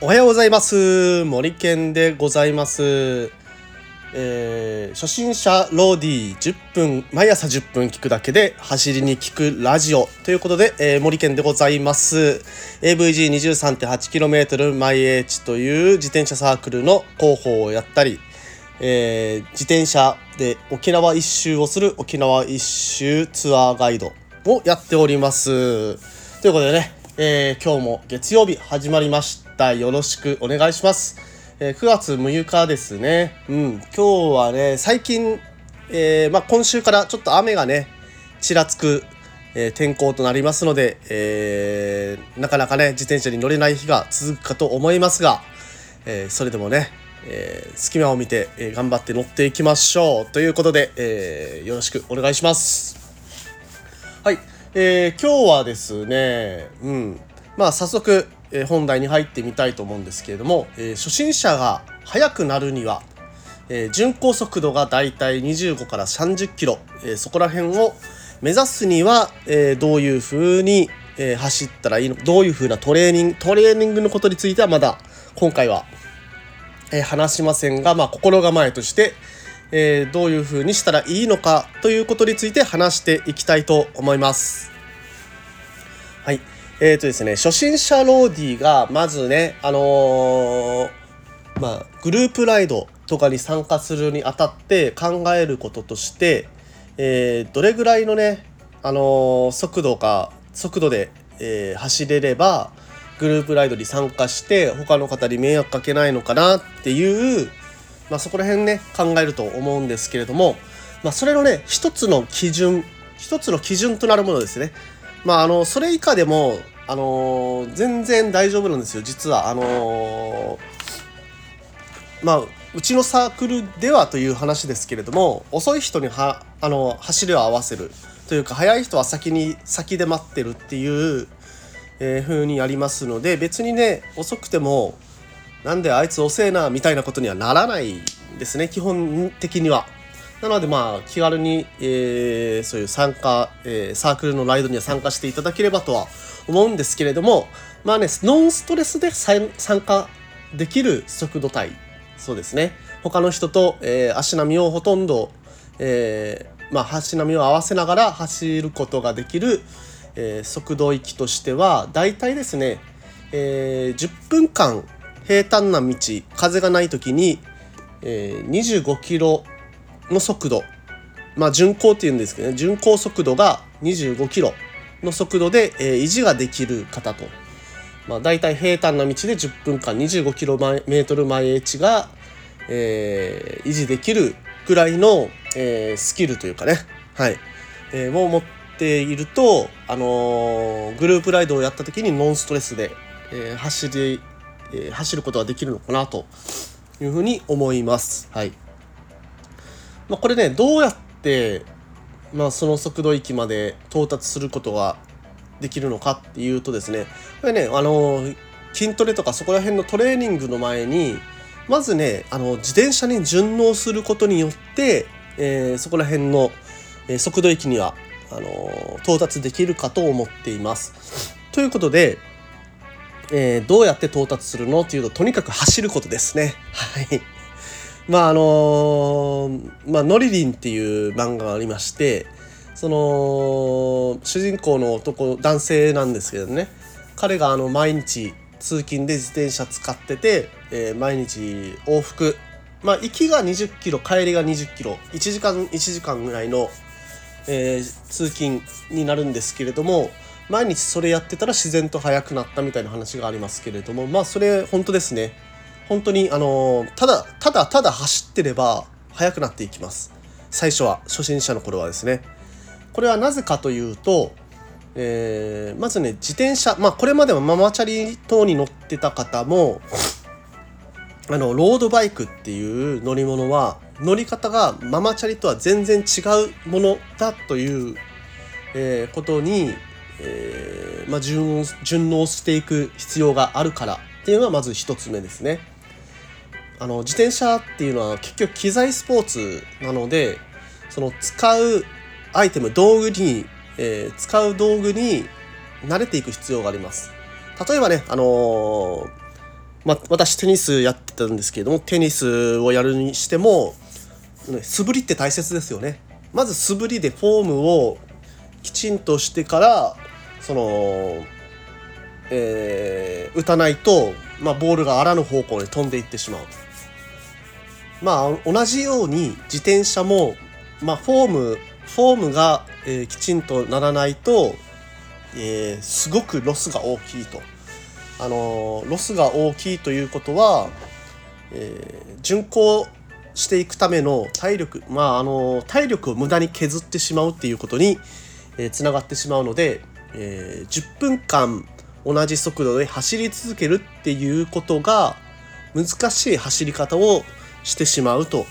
おはようございます。森健でございます。えー初心者ローディー10分毎朝10分聞くだけで走りに聞くラジオということで、えー森健でございます。AVG23.8km マイエーチという自転車サークルの広報をやったり、えー自転車で沖縄一周をする沖縄一周ツアーガイドをやっております。ということでね、えー今日も月曜日始まりました。よろしくお願いします。えー9月6日ですね。うん、今日はね、最近、えーまあ、今週からちょっと雨がね、ちらつく、えー天候となりますので、えーなかなかね、自転車に乗れない日が続くかと思いますが、えーそれでもね、えー隙間を見て、えー頑張って乗っていきましょう。ということで、えーよろしくお願いします。はい、えー今日はですね、うん、まあ早速、え本題に入ってみたいと思うんですけれども、え初心者が速くなるには、え巡航速度がだいたい25から30キロ、えそこら辺を目指すには、えどういう風に、え走ったらいいのどういう風なトレーニングトレーニングのことについてはまだ今回はえ話しませんが、まあ、心構えとして、えーどういうふうにしたらいいのかということについて話していきたいと思います。はい。えーとですね、初心者ローディがまずね、あのーまあ、グループライドとかに参加するにあたって考えることとして、えどれぐらいのね、あの速度が速度で、え走れればグループライドに参加して他の方に迷惑かけないのかなっていう、まあ、そこら辺ね考えると思うんですけれども、まあ、それのね一つの基準一つの基準となるものですね。まあ、あのそれ以下でも、あのー全然大丈夫なんですよ実は。あのーまあうちのサークルではという話ですけれども遅い人にはあの走りを合わせるというか速い人は先に先で待ってるっていう、えー風にやりますので別にね遅くてもなんであいつ遅えなみたいなことにはならないですね基本的には。なのでまあ気軽に、えーそういう参加、えーサークルのライドには参加していただければとは思うんですけれどもまあねノンストレスで参加できる速度帯そうですね他の人と、えー足並みをほとんど、えーまあ、足並みを合わせながら走ることができる、え速度域としてはだいたいですね、え10分間平坦な道風がない時に、えー25キロの速度まあ巡航っていうんですけどね巡航速度が25キロの速度で、え維持ができる方と、まあ、大体平坦な道で10分間25キロメートル毎日が、えー維持できるぐらいの、えースキルというかね、はい。えーを持っていると、あのグループライドをやった時にノンストレスで、えー走り、えー走ることができるのかなというふうに思います。はいまあ、これねどうやって、まあ、その速度域まで到達することができるのかっていうとですねこれねあの筋トレとかそこら辺のトレーニングの前にまずねあの自転車に順応することによって、えーそこら辺の、え速度域にはあの到達できるかと思っています。ということで、えーどうやって到達するの？っていうととにかく走ることですね。はい。まああのーまあ、ノリリンっていう漫画がありましてその主人公の男男性なんですけどね。彼があの毎日通勤で自転車使ってて、えー毎日往復。まあ行きが20キロ帰りが20キロ。1時間1時間ぐらいの、えー通勤になるんですけれども毎日それやってたら自然と速くなったみたいな話がありますけれどもまあそれ本当ですね。本当にあのただただただ走ってれば速くなっていきます。最初は初心者の頃はですね。これはなぜかというと、えーまずね自転車まあこれまではママチャリ等に乗ってた方もあのロードバイクっていう乗り物は乗り方がママチャリとは全然違うものだという、えーことに、えーまあ、順応順応していく必要があるからっていうのがまず一つ目ですね。あの自転車っていうのは結局機材スポーツなのでその使うアイテム道具に、えー、使う道具に慣れていく必要があります例えばねあのー、まあ私テニスやってたんですけれどもテニスをやるにしても素振りって大切ですよねまず素振りでフォームをきちんとしてからその、えー、打たないと、まあ、ボールがあらぬ方向に飛んでいってしまう。まあ同じように自転車も、まあ、フォームフォームが、えー、きちんとならないと、えー、すごくロスが大きいと。あのロスが大きいということは、えー、巡航していくための体力まああの体力を無駄に削ってしまうっていうことにえー、つながってしまうので、えー、10分間同じ速度で走り続けるっていうことが難しい走り方をしてしまうと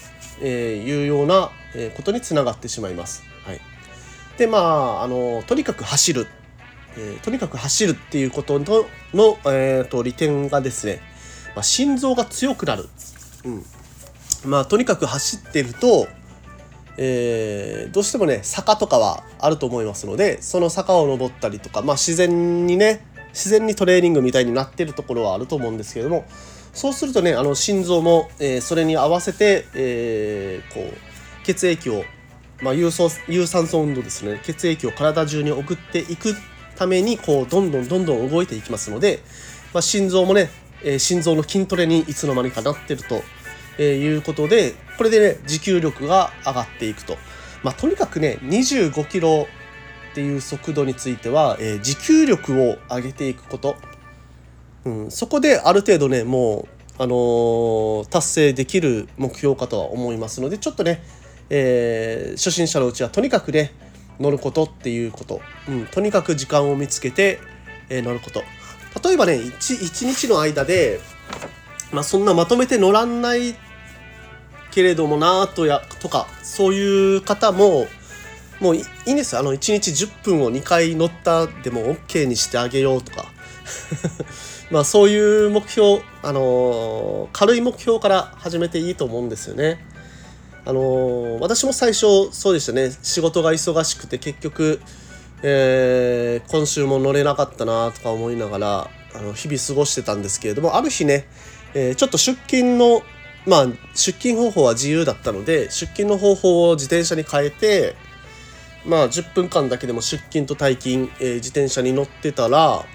いうようなことにつながってしまいます。はい、でまああのとにかく走る、えー、とにかく走るっていうことのの、えーと、利点がですね、まあ、心臓が強くなる。うんまあ、とにかく走ってるとえー、どうしてもね坂とかはあると思いますのでその坂を登ったりとか、まあ、自然にね自然にトレーニングみたいになってるところはあると思うんですけれどもそうするとねあの心臓も、えー、それに合わせて、えー、こう血液を、まあ、有酸有酸素運動ですね血液を体中に送っていくためにこうどんどんどんどん動いていきますので、まあ、心臓もね、えー、心臓の筋トレにいつの間にかなってるとえー、いうことで、これでね、持久力が上がっていくと。まあ、とにかくね、25キロっていう速度については、えー、持久力を上げていくこと。うん、そこである程度ね、もう、あのー、達成できる目標かとは思いますので、ちょっとね、え、初心者のうちはとにかくね、乗ることっていうこと。うん、とにかく時間を見つけて、えー、乗ること。例えばね、1, 1日の間で、まあ、そんなまとめて乗らんないけれどもなとやとかそういう方ももういいんですよあの1日10分を2回乗ったでも OK にしてあげようとか まあそういう目標あのー、軽い目標から始めていいと思うんですよね。あのー、私も最初そうでしたね。仕事が忙しくて結局、えー、今週も乗れなかったなとか思いながらあの日々過ごしてたんですけれどもある日ねえー、ちょっと出勤のまあ出勤方法は自由だったので出勤の方法を自転車に変えてまあ10分間だけでも出勤と退勤、えー、自転車に乗ってたら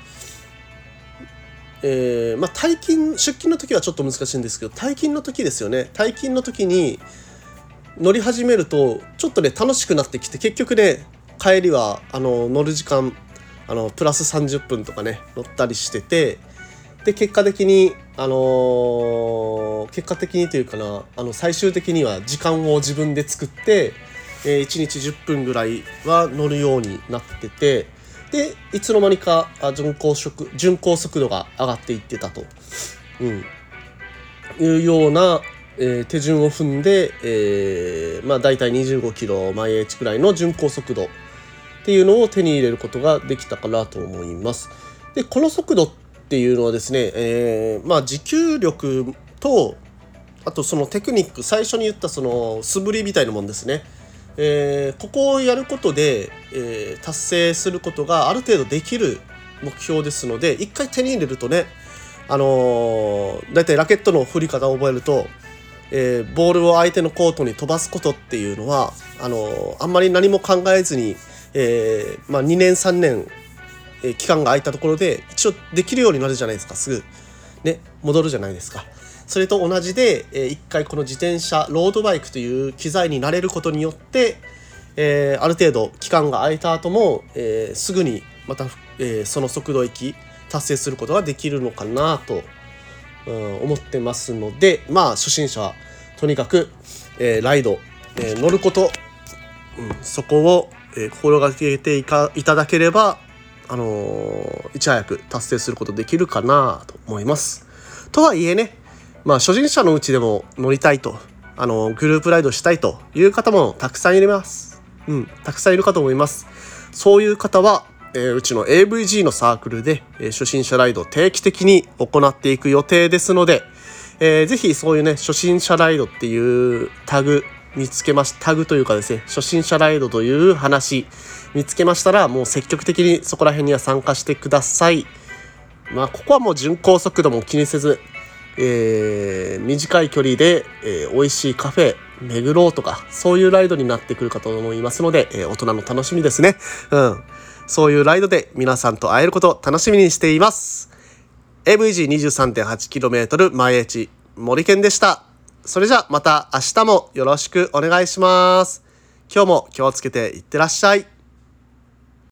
えー、まあ退勤出勤の時はちょっと難しいんですけど退勤の時ですよね。退勤の時に乗り始めるとちょっとね楽しくなってきて結局ね帰りはあの乗る時間あのプラス30分とかね乗ったりしててで結果的にあのー、結果的にというかなあの最終的には時間を自分で作って、えー、1日10分ぐらいは乗るようになっててでいつの間にか巡航速巡航速度が上がっていってたと、うん、いうような、えー、手順を踏んで、えー、まあ大体25キロ毎日くらいの巡航速度っていうのを手に入れることができたかなと思います。でこの速度ってっていうのはですね、えー、まあ持久力とあとそのテクニック最初に言ったその素振りみたいなもんですね、えー、ここをやることで、えー、達成することがある程度できる目標ですので一回手に入れるとねあのー、だいたいラケットの振り方を覚えると、えー、ボールを相手のコートに飛ばすことっていうのはあの、あんまり何も考えずに、えーまあ、2年3年え期間が空いたところで一応できるようになるじゃないですかすぐ。ね戻るじゃないですか。それと同じで、えー、一回この自転車ロードバイクという機材になれることによって、えー、ある程度期間が空いた後も、えー、すぐにまた、えー、その速度域達成することができるのかなと、うん、思ってますのでまあ初心者はとにかく、えー、ライド、えー、乗ること、うん、そこを、えー、心がけていかいただければあの、いち早く達成することできるかなと思います。とはいえね、まあ、初心者のうちでも乗りたいと、あの、グループライドしたいという方もたくさんいます。うん、たくさんいるかと思います。そういう方は、えー、うちの AVG のサークルで、えー、初心者ライドを定期的に行っていく予定ですので、えー、ぜひそういうね、初心者ライドっていうタグ見つけまし、タグというかですね、初心者ライドという話見つけましたら、もう積極的にそこら辺には参加してください。まあ、ここはもう巡航速度も気にせず、えー、短い距離で、えー、美味しいカフェ巡ろうとか、そういうライドになってくるかと思いますので、えー、大人の楽しみですね。うん。そういうライドで皆さんと会えることを楽しみにしています。AVG23.8km 前エチ森健でした。それじゃまた明日もよろしくお願いします。今日も気をつけていってらっしゃい。